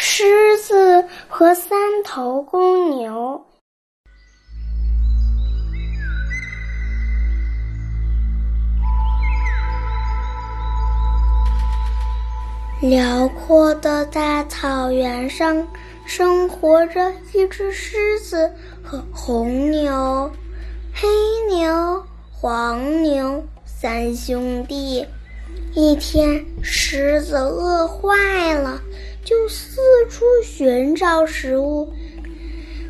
狮子和三头公牛。辽阔的大草原上，生活着一只狮子和红牛、黑牛、黄牛三兄弟。一天，狮子饿坏了，就四处寻找食物。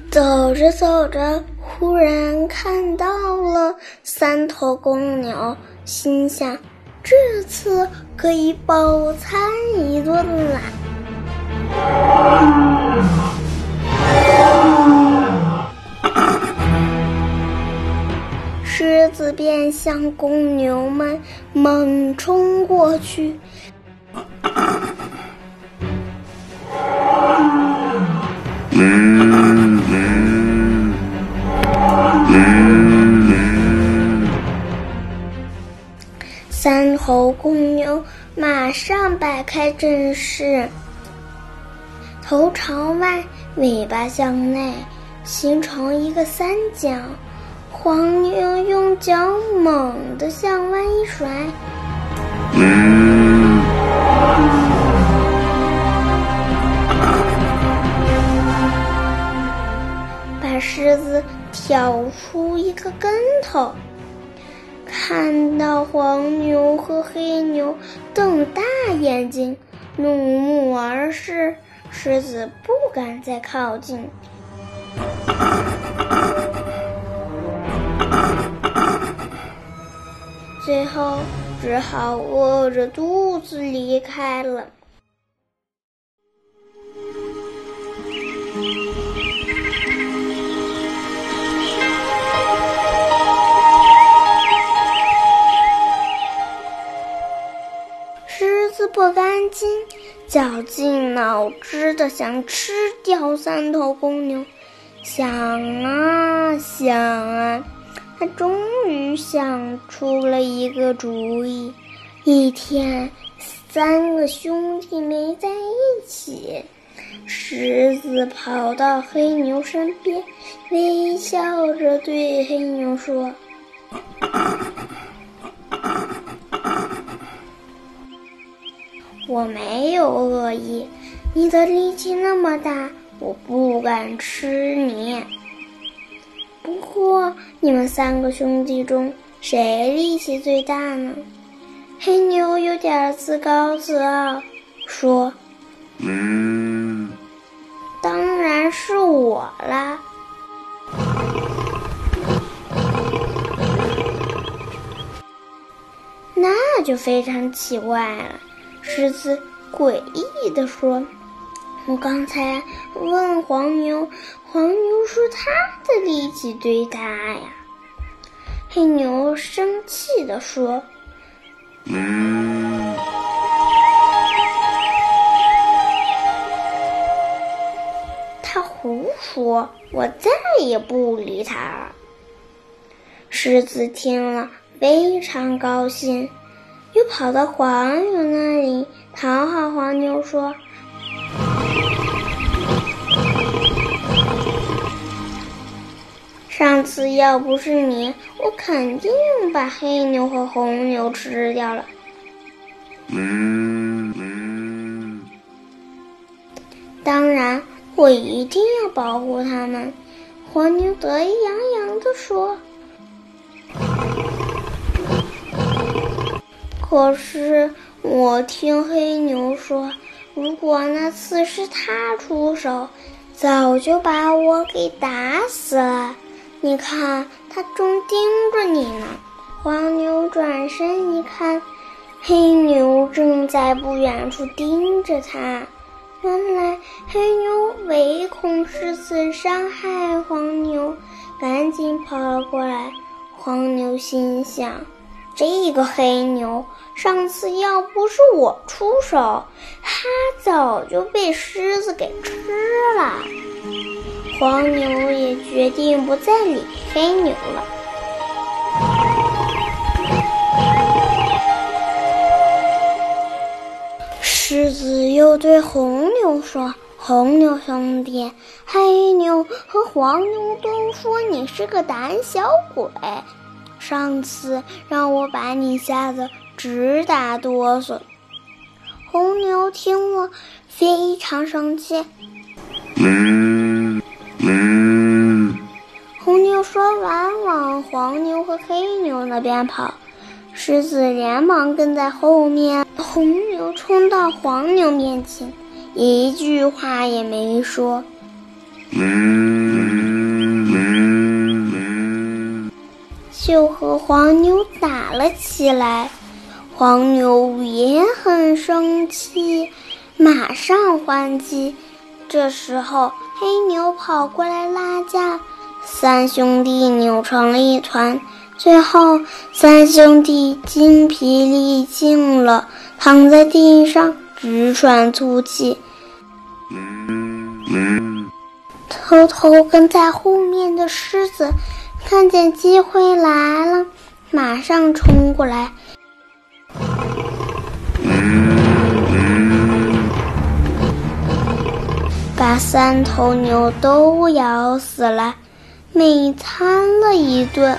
走着走着，忽然看到了三头公牛，心想：这次可以饱餐一顿啦！狮子便向公牛们猛冲过去。三头公牛马上摆开阵势，头朝外，尾巴向内，形成一个三角。黄牛用脚猛地向外一甩，子挑出一个跟头。看到黄牛和黑牛瞪大眼睛，怒目而视，狮子不敢再靠近。最后只好饿着肚子离开了。绞尽脑汁的想吃掉三头公牛，想啊想啊。他终于想出了一个主意。一天，三个兄弟没在一起，狮子跑到黑牛身边，微笑着对黑牛说：“我没有恶意，你的力气那么大，我不敢吃你。”不过，你们三个兄弟中谁力气最大呢？黑牛有点自高自傲，说：“嗯，当然是我啦。”那就非常奇怪了。狮子诡异地说。我刚才问黄牛，黄牛说他的力气最大呀。黑牛生气地说：“嗯。”他胡说，我再也不理他了。狮子听了非常高兴，又跑到黄牛那里讨好黄牛，说。上次要不是你，我肯定把黑牛和红牛吃掉了。嗯嗯。当然，我一定要保护他们。黄牛得意洋洋地说。可是我听黑牛说，如果那次是他出手，早就把我给打死了。你看，他正盯着你呢。黄牛转身一看，黑牛正在不远处盯着他。原来黑牛唯恐狮子伤害黄牛，赶紧跑了过来。黄牛心想：这个黑牛上次要不是我出手，他早就被狮子给吃了。黄牛也决定不再理黑牛了。狮子又对红牛说：“红牛兄弟、黑牛和黄牛都说你是个胆小鬼，上次让我把你吓得直打哆嗦。红牛听了非常生气。嗯嗯红牛说完，往黄牛和黑牛那边跑。狮子连忙跟在后面。红牛冲到黄牛面前，一句话也没说，就和黄牛打了起来。黄牛也很生气，马上还击。这时候，黑牛跑过来拉架，三兄弟扭成了一团。最后，三兄弟精疲力尽了，躺在地上直喘粗气。偷偷跟在后面的狮子看见机会来了，马上冲过来，把三头牛都咬死了，美餐了一顿。